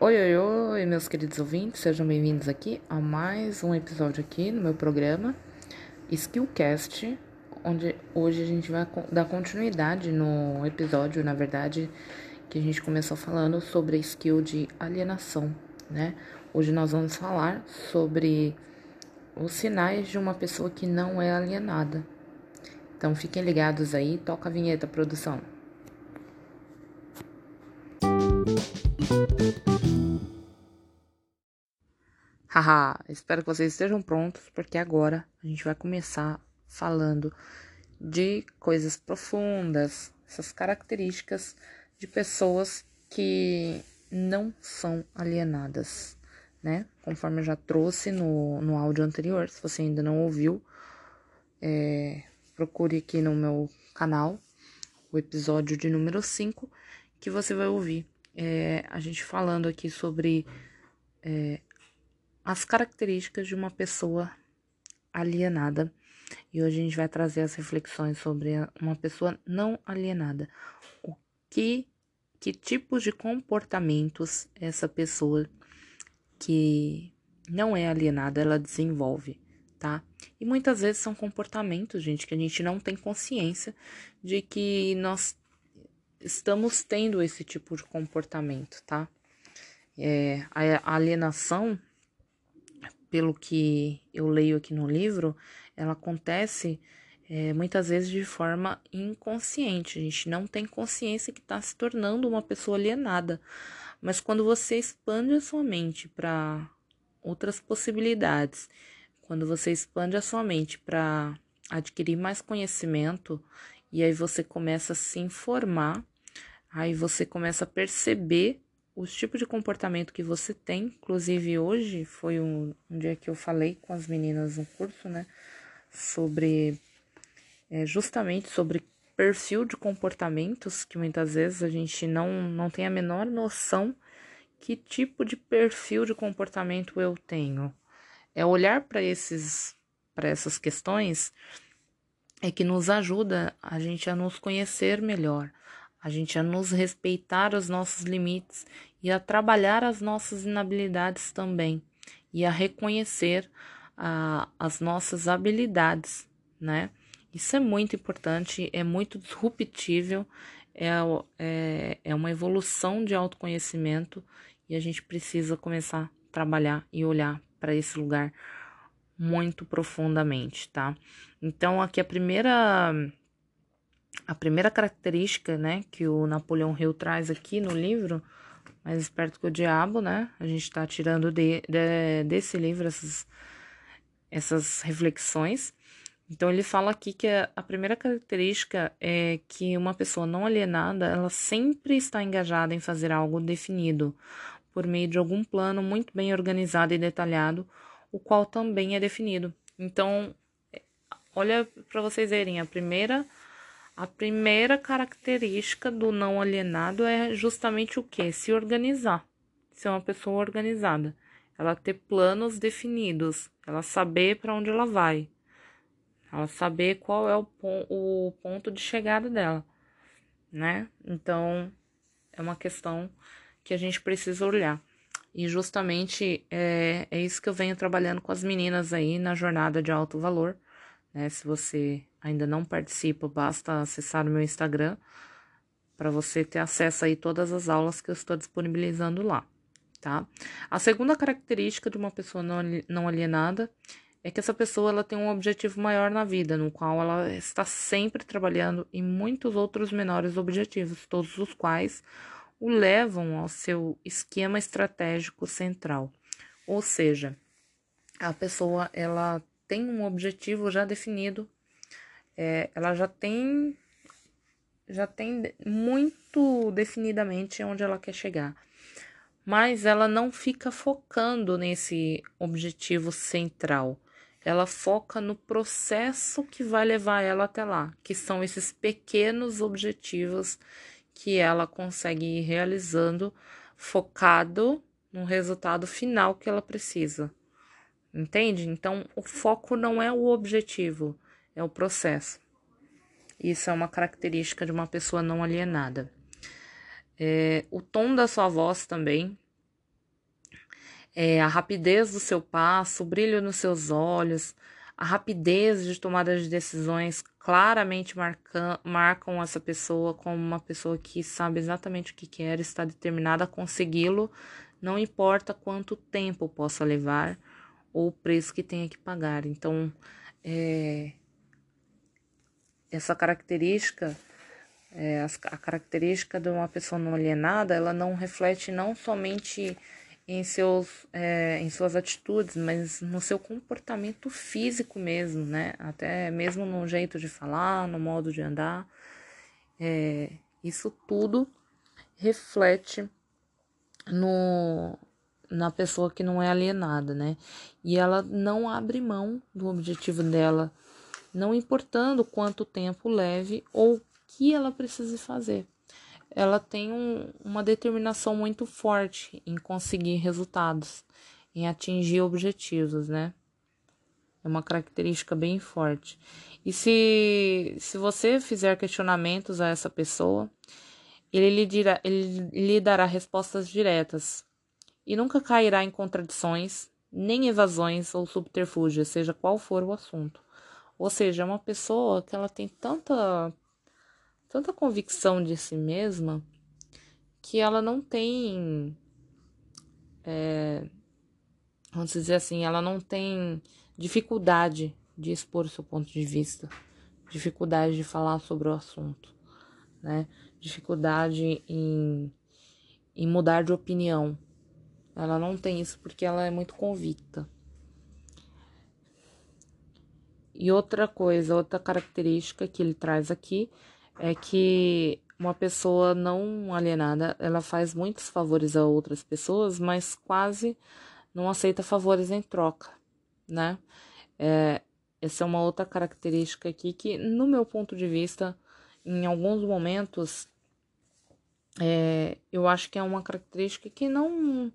Oi, oi, oi, meus queridos ouvintes, sejam bem-vindos aqui a mais um episódio aqui no meu programa Skillcast, onde hoje a gente vai dar continuidade no episódio, na verdade, que a gente começou falando sobre a skill de alienação, né? Hoje nós vamos falar sobre os sinais de uma pessoa que não é alienada. Então fiquem ligados aí, toca a vinheta, produção. Haha, espero que vocês estejam prontos, porque agora a gente vai começar falando de coisas profundas, essas características de pessoas que não são alienadas, né? Conforme eu já trouxe no, no áudio anterior, se você ainda não ouviu, é, procure aqui no meu canal o episódio de número 5, que você vai ouvir é, a gente falando aqui sobre é, as características de uma pessoa alienada. E hoje a gente vai trazer as reflexões sobre uma pessoa não alienada. O que, que tipos de comportamentos essa pessoa que não é alienada ela desenvolve, tá? E muitas vezes são comportamentos, gente, que a gente não tem consciência de que nós estamos tendo esse tipo de comportamento, tá? É, a alienação pelo que eu leio aqui no livro, ela acontece é, muitas vezes de forma inconsciente. A gente não tem consciência que está se tornando uma pessoa alienada. Mas quando você expande a sua mente para outras possibilidades, quando você expande a sua mente para adquirir mais conhecimento, e aí você começa a se informar, aí você começa a perceber os tipos de comportamento que você tem. Inclusive, hoje foi um, um dia que eu falei com as meninas no curso, né? Sobre. É, justamente sobre perfil de comportamentos que muitas vezes a gente não, não tem a menor noção que tipo de perfil de comportamento eu tenho. É olhar para esses para essas questões é que nos ajuda a gente a nos conhecer melhor, a gente a nos respeitar os nossos limites e a trabalhar as nossas inabilidades também e a reconhecer a, as nossas habilidades, né? Isso é muito importante, é muito disruptível, é, é, é uma evolução de autoconhecimento e a gente precisa começar a trabalhar e olhar para esse lugar muito profundamente, tá? Então, aqui a primeira a primeira característica, né, que o Napoleão Hill traz aqui no livro, Mais Esperto que o Diabo, né, a gente está tirando de, de, desse livro essas, essas reflexões. Então, ele fala aqui que a primeira característica é que uma pessoa não alienada, ela sempre está engajada em fazer algo definido, por meio de algum plano muito bem organizado e detalhado, o qual também é definido. Então, olha para vocês verem, a primeira a primeira característica do não alienado é justamente o que? Se organizar. Ser uma pessoa organizada. Ela ter planos definidos. Ela saber para onde ela vai. Ela saber qual é o, o ponto de chegada dela. Né? Então, é uma questão que a gente precisa olhar. E justamente é, é isso que eu venho trabalhando com as meninas aí na jornada de alto valor. Né? Se você ainda não participa, basta acessar o meu Instagram para você ter acesso aí todas as aulas que eu estou disponibilizando lá, tá? A segunda característica de uma pessoa não alienada é que essa pessoa ela tem um objetivo maior na vida, no qual ela está sempre trabalhando em muitos outros menores objetivos, todos os quais o levam ao seu esquema estratégico central. Ou seja, a pessoa ela tem um objetivo já definido é, ela já tem já tem muito definidamente onde ela quer chegar. Mas ela não fica focando nesse objetivo central. Ela foca no processo que vai levar ela até lá, que são esses pequenos objetivos que ela consegue ir realizando focado no resultado final que ela precisa. Entende? Então, o foco não é o objetivo, é o processo. Isso é uma característica de uma pessoa não alienada. É, o tom da sua voz também é, a rapidez do seu passo, o brilho nos seus olhos, a rapidez de tomada de decisões claramente marcam, marcam essa pessoa como uma pessoa que sabe exatamente o que quer, está determinada a consegui-lo, não importa quanto tempo possa levar ou o preço que tenha que pagar. Então, é, essa característica, é, a característica de uma pessoa não alienada, ela não reflete não somente em, seus, é, em suas atitudes, mas no seu comportamento físico mesmo, né? Até mesmo no jeito de falar, no modo de andar. É, isso tudo reflete no, na pessoa que não é alienada, né? E ela não abre mão do objetivo dela, não importando quanto tempo leve ou que ela precise fazer ela tem um, uma determinação muito forte em conseguir resultados, em atingir objetivos, né? É uma característica bem forte. E se, se você fizer questionamentos a essa pessoa, ele lhe, dirá, ele lhe dará respostas diretas e nunca cairá em contradições, nem evasões ou subterfúgios, seja qual for o assunto. Ou seja, é uma pessoa que ela tem tanta tanta convicção de si mesma que ela não tem. É, vamos dizer assim, ela não tem dificuldade de expor seu ponto de vista, dificuldade de falar sobre o assunto, né? Dificuldade em, em mudar de opinião. Ela não tem isso porque ela é muito convicta. E outra coisa, outra característica que ele traz aqui é que uma pessoa não alienada, ela faz muitos favores a outras pessoas, mas quase não aceita favores em troca, né? É, essa é uma outra característica aqui que, no meu ponto de vista, em alguns momentos, é, eu acho que é uma característica que não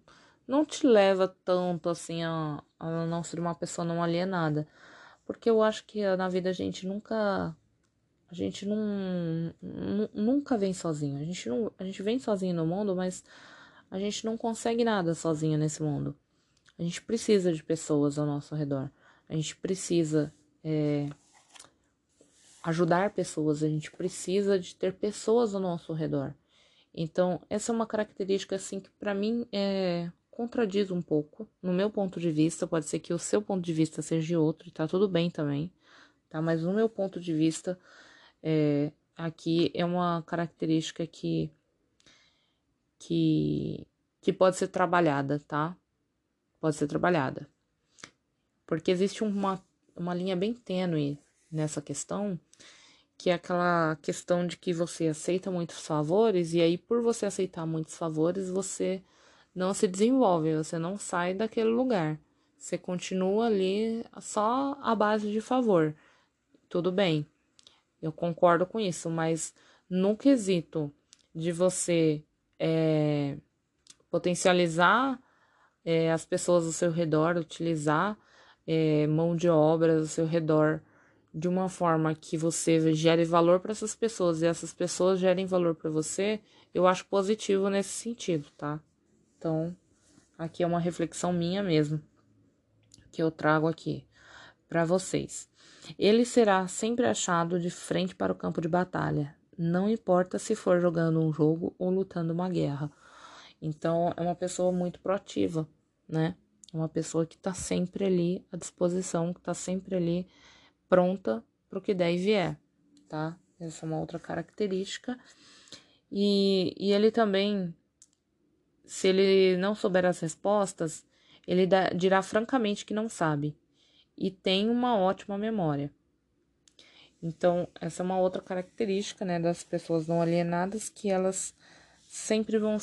não te leva tanto assim a, a não ser uma pessoa não alienada, porque eu acho que na vida a gente nunca a gente não, nunca vem sozinho. A gente, não, a gente vem sozinho no mundo, mas a gente não consegue nada sozinho nesse mundo. A gente precisa de pessoas ao nosso redor. A gente precisa é, ajudar pessoas. A gente precisa de ter pessoas ao nosso redor. Então, essa é uma característica assim que para mim é, contradiz um pouco, no meu ponto de vista. Pode ser que o seu ponto de vista seja outro, e tá tudo bem também, tá? Mas no meu ponto de vista, é, aqui é uma característica que, que, que pode ser trabalhada, tá? Pode ser trabalhada. Porque existe uma, uma linha bem tênue nessa questão, que é aquela questão de que você aceita muitos favores, e aí, por você aceitar muitos favores, você não se desenvolve, você não sai daquele lugar. Você continua ali só à base de favor. Tudo bem. Eu concordo com isso, mas no quesito de você é, potencializar é, as pessoas ao seu redor, utilizar é, mão de obra ao seu redor de uma forma que você gere valor para essas pessoas e essas pessoas gerem valor para você, eu acho positivo nesse sentido, tá? Então, aqui é uma reflexão minha mesmo que eu trago aqui para vocês. Ele será sempre achado de frente para o campo de batalha, não importa se for jogando um jogo ou lutando uma guerra. Então, é uma pessoa muito proativa, né? É uma pessoa que está sempre ali à disposição, que está sempre ali pronta para o que der e vier, tá? Essa é uma outra característica. E, e ele também, se ele não souber as respostas, ele dá, dirá francamente que não sabe e tem uma ótima memória. Então, essa é uma outra característica, né, das pessoas não alienadas que elas sempre vão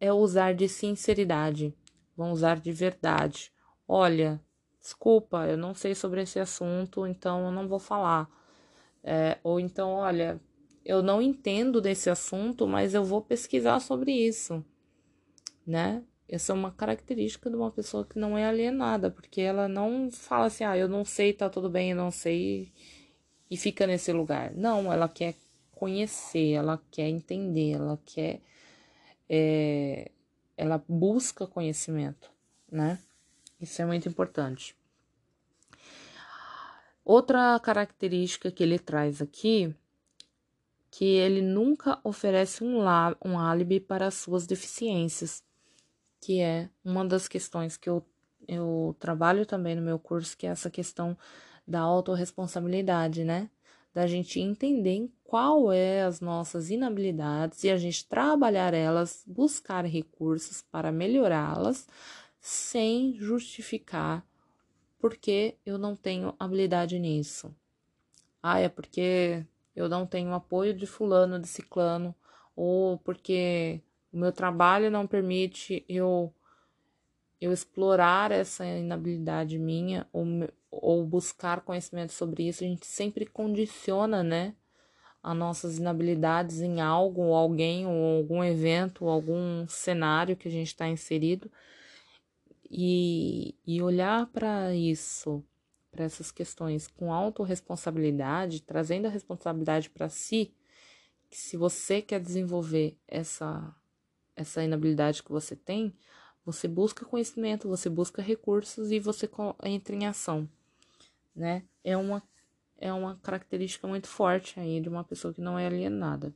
é usar de sinceridade, vão usar de verdade. Olha, desculpa, eu não sei sobre esse assunto, então eu não vou falar. É, ou então, olha, eu não entendo desse assunto, mas eu vou pesquisar sobre isso, né? Essa é uma característica de uma pessoa que não é alienada, porque ela não fala assim, ah, eu não sei, tá tudo bem, eu não sei, e fica nesse lugar. Não, ela quer conhecer, ela quer entender, ela quer. É, ela busca conhecimento, né? Isso é muito importante. Outra característica que ele traz aqui, que ele nunca oferece um, lá, um álibi para as suas deficiências, que é uma das questões que eu, eu trabalho também no meu curso, que é essa questão da autorresponsabilidade, né? Da gente entender qual é as nossas inabilidades e a gente trabalhar elas, buscar recursos para melhorá-las, sem justificar porque eu não tenho habilidade nisso. Ah, é porque eu não tenho apoio de fulano, de ciclano, ou porque o meu trabalho não permite eu eu explorar essa inabilidade minha ou, ou buscar conhecimento sobre isso, a gente sempre condiciona, né, as nossas inabilidades em algo, ou alguém, ou algum evento, ou algum cenário que a gente está inserido. E, e olhar para isso, para essas questões com autorresponsabilidade, trazendo a responsabilidade para si, que se você quer desenvolver essa, essa inabilidade que você tem, você busca conhecimento, você busca recursos e você entra em ação, né? É uma, é uma característica muito forte aí de uma pessoa que não é alienada.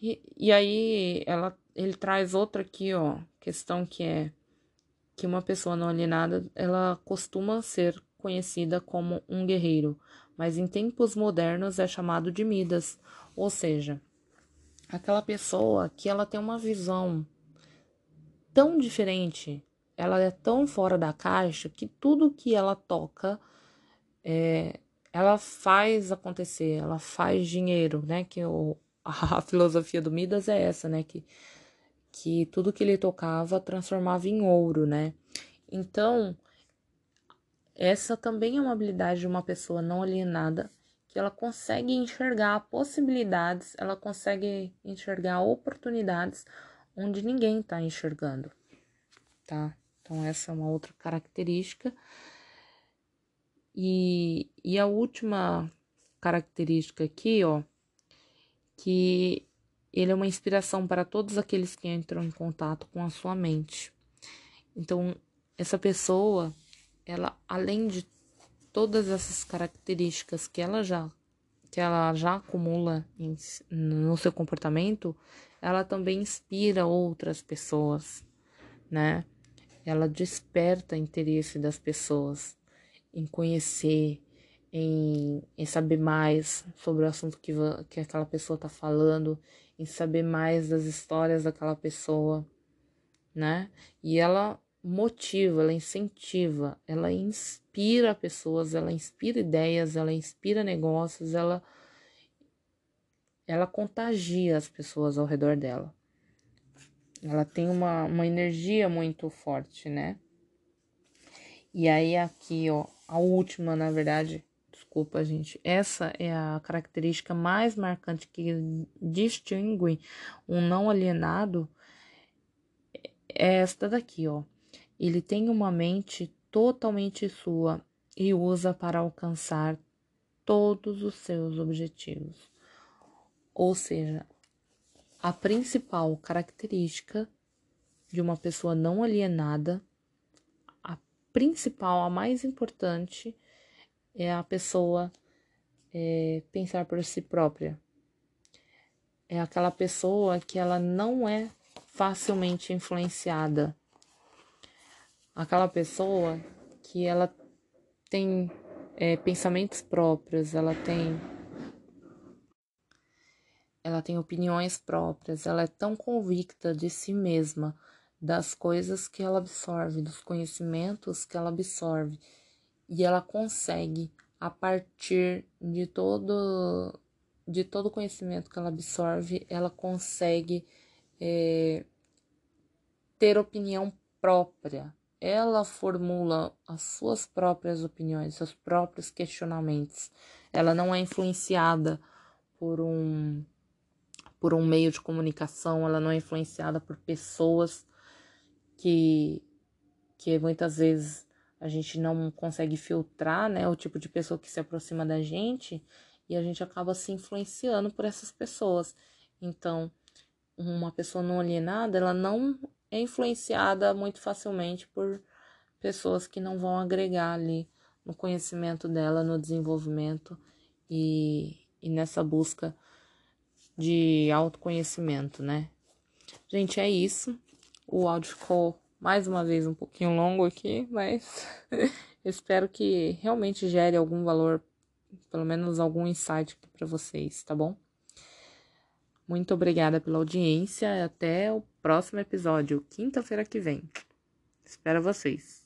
E, e aí ela, ele traz outra aqui, ó, questão que é que uma pessoa não alienada, ela costuma ser conhecida como um guerreiro, mas em tempos modernos é chamado de Midas, ou seja, aquela pessoa que ela tem uma visão tão diferente, ela é tão fora da caixa que tudo que ela toca é, ela faz acontecer, ela faz dinheiro, né? Que o, a filosofia do Midas é essa, né? Que, que tudo que ele tocava transformava em ouro, né? Então, essa também é uma habilidade de uma pessoa não alienada, que ela consegue enxergar possibilidades, ela consegue enxergar oportunidades onde ninguém está enxergando, tá? Então, essa é uma outra característica. E, e a última característica aqui, ó, que ele é uma inspiração para todos aqueles que entram em contato com a sua mente. Então, essa pessoa, ela além de todas essas características que ela já que ela já acumula em, no seu comportamento, ela também inspira outras pessoas, né? Ela desperta interesse das pessoas em conhecer, em, em saber mais sobre o assunto que, que aquela pessoa está falando, em saber mais das histórias daquela pessoa, né? E ela motiva, ela incentiva, ela inspira pessoas, ela inspira ideias, ela inspira negócios, ela ela contagia as pessoas ao redor dela. Ela tem uma, uma energia muito forte, né? E aí aqui, ó, a última, na verdade, desculpa, gente. Essa é a característica mais marcante que distingue um não alienado. É esta daqui, ó. Ele tem uma mente totalmente sua e usa para alcançar todos os seus objetivos. Ou seja, a principal característica de uma pessoa não alienada, a principal, a mais importante, é a pessoa é, pensar por si própria. É aquela pessoa que ela não é facilmente influenciada. Aquela pessoa que ela tem é, pensamentos próprios, ela tem ela tem opiniões próprias, ela é tão convicta de si mesma, das coisas que ela absorve, dos conhecimentos que ela absorve, e ela consegue a partir de todo de todo conhecimento que ela absorve, ela consegue é, ter opinião própria. Ela formula as suas próprias opiniões, seus próprios questionamentos. Ela não é influenciada por um por um meio de comunicação, ela não é influenciada por pessoas que que muitas vezes a gente não consegue filtrar, né, o tipo de pessoa que se aproxima da gente e a gente acaba se influenciando por essas pessoas. Então, uma pessoa não alienada, ela não é influenciada muito facilmente por pessoas que não vão agregar ali no conhecimento dela, no desenvolvimento e, e nessa busca de autoconhecimento, né? Gente, é isso. O áudio ficou mais uma vez um pouquinho longo aqui, mas espero que realmente gere algum valor, pelo menos algum insight para vocês, tá bom? Muito obrigada pela audiência e até o próximo episódio, quinta-feira que vem. Espero vocês.